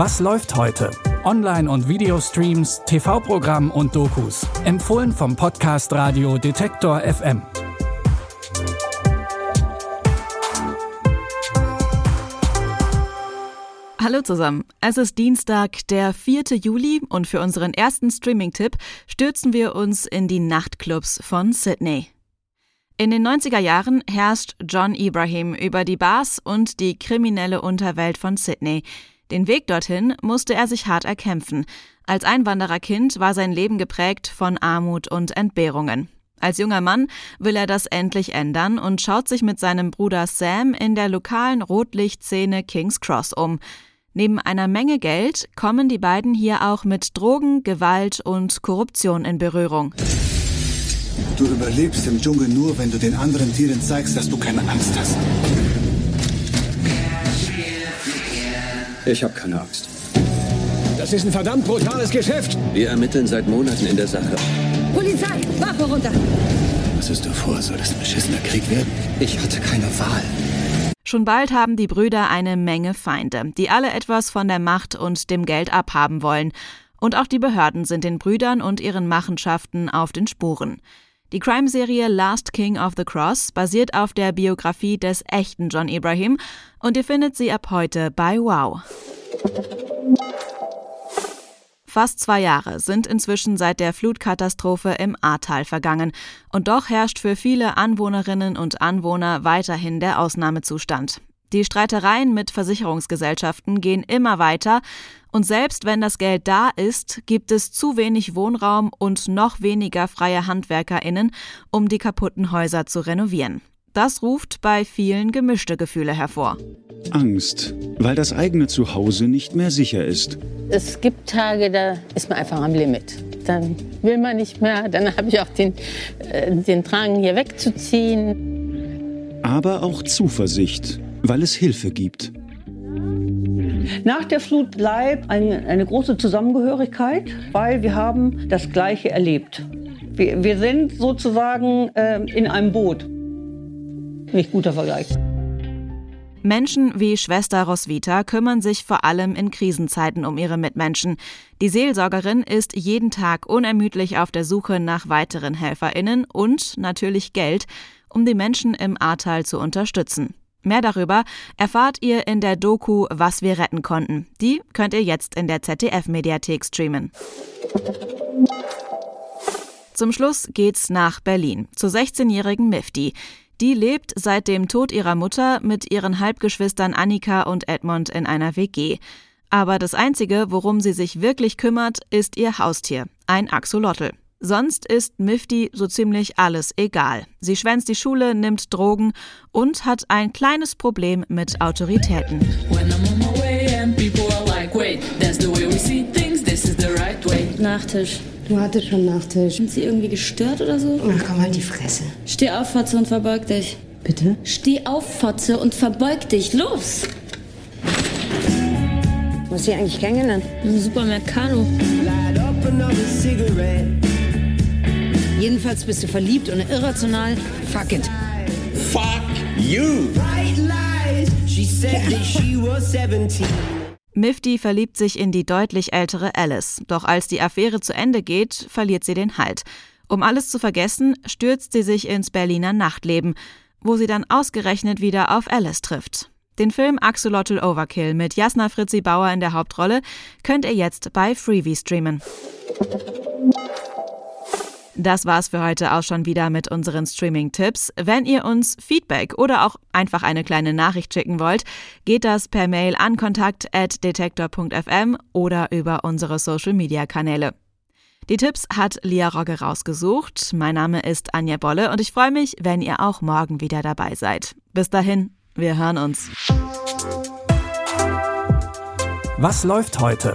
Was läuft heute? Online- und Videostreams, TV-Programm und Dokus. Empfohlen vom Podcast Radio Detektor FM. Hallo zusammen. Es ist Dienstag, der 4. Juli und für unseren ersten Streaming-Tipp stürzen wir uns in die Nachtclubs von Sydney. In den 90er Jahren herrscht John Ibrahim über die Bars und die kriminelle Unterwelt von Sydney. Den Weg dorthin musste er sich hart erkämpfen. Als Einwandererkind war sein Leben geprägt von Armut und Entbehrungen. Als junger Mann will er das endlich ändern und schaut sich mit seinem Bruder Sam in der lokalen Rotlichtszene King's Cross um. Neben einer Menge Geld kommen die beiden hier auch mit Drogen, Gewalt und Korruption in Berührung. Du überlebst im Dschungel nur, wenn du den anderen Tieren zeigst, dass du keine Angst hast. Ich habe keine Angst. Das ist ein verdammt brutales Geschäft. Wir ermitteln seit Monaten in der Sache. Polizei, Waffe runter. Was ist davor? Soll das ein beschissener Krieg werden? Ich hatte keine Wahl. Schon bald haben die Brüder eine Menge Feinde, die alle etwas von der Macht und dem Geld abhaben wollen. Und auch die Behörden sind den Brüdern und ihren Machenschaften auf den Spuren. Die Crime-Serie Last King of the Cross basiert auf der Biografie des echten John Ibrahim und ihr findet sie ab heute bei Wow. Fast zwei Jahre sind inzwischen seit der Flutkatastrophe im Ahrtal vergangen und doch herrscht für viele Anwohnerinnen und Anwohner weiterhin der Ausnahmezustand. Die Streitereien mit Versicherungsgesellschaften gehen immer weiter und selbst wenn das Geld da ist, gibt es zu wenig Wohnraum und noch weniger freie Handwerkerinnen, um die kaputten Häuser zu renovieren. Das ruft bei vielen gemischte Gefühle hervor. Angst, weil das eigene Zuhause nicht mehr sicher ist. Es gibt Tage, da ist man einfach am Limit. Dann will man nicht mehr, dann habe ich auch den, äh, den Drang, hier wegzuziehen. Aber auch Zuversicht, weil es Hilfe gibt. Nach der Flut bleibt eine, eine große Zusammengehörigkeit, weil wir haben das Gleiche erlebt. Wir, wir sind sozusagen äh, in einem Boot. Nicht guter Vergleich. Menschen wie Schwester Roswitha kümmern sich vor allem in Krisenzeiten um ihre Mitmenschen. Die Seelsorgerin ist jeden Tag unermüdlich auf der Suche nach weiteren Helferinnen und natürlich Geld, um die Menschen im Ahrtal zu unterstützen. Mehr darüber erfahrt ihr in der Doku Was wir retten konnten. Die könnt ihr jetzt in der ZDF-Mediathek streamen. Zum Schluss geht's nach Berlin zur 16-jährigen Mifti. Die lebt seit dem Tod ihrer Mutter mit ihren Halbgeschwistern Annika und Edmund in einer WG. Aber das Einzige, worum sie sich wirklich kümmert, ist ihr Haustier, ein Axolotl. Sonst ist Mifty so ziemlich alles egal. Sie schwänzt die Schule, nimmt Drogen und hat ein kleines Problem mit Autoritäten. Nachtisch. Du hattest schon Nachtisch. Sind Sie irgendwie gestört oder so? Ach komm, halt die Fresse. Steh auf, Fotze, und verbeug dich. Bitte? Steh auf, Fotze, und verbeug dich. Los! Wo ist sie eigentlich kennengelernt? Im Supermercado. Jedenfalls bist du verliebt und irrational. Fuck it. Fuck you! Mifty verliebt sich in die deutlich ältere Alice, doch als die Affäre zu Ende geht, verliert sie den Halt. Um alles zu vergessen, stürzt sie sich ins Berliner Nachtleben, wo sie dann ausgerechnet wieder auf Alice trifft. Den Film Axolotl Overkill mit Jasna Fritzi Bauer in der Hauptrolle könnt ihr jetzt bei Freevee streamen. Das war's für heute auch schon wieder mit unseren Streaming-Tipps. Wenn ihr uns Feedback oder auch einfach eine kleine Nachricht schicken wollt, geht das per Mail an kontakt.detektor.fm oder über unsere Social-Media-Kanäle. Die Tipps hat Lia Rogge rausgesucht. Mein Name ist Anja Bolle und ich freue mich, wenn ihr auch morgen wieder dabei seid. Bis dahin, wir hören uns. Was läuft heute?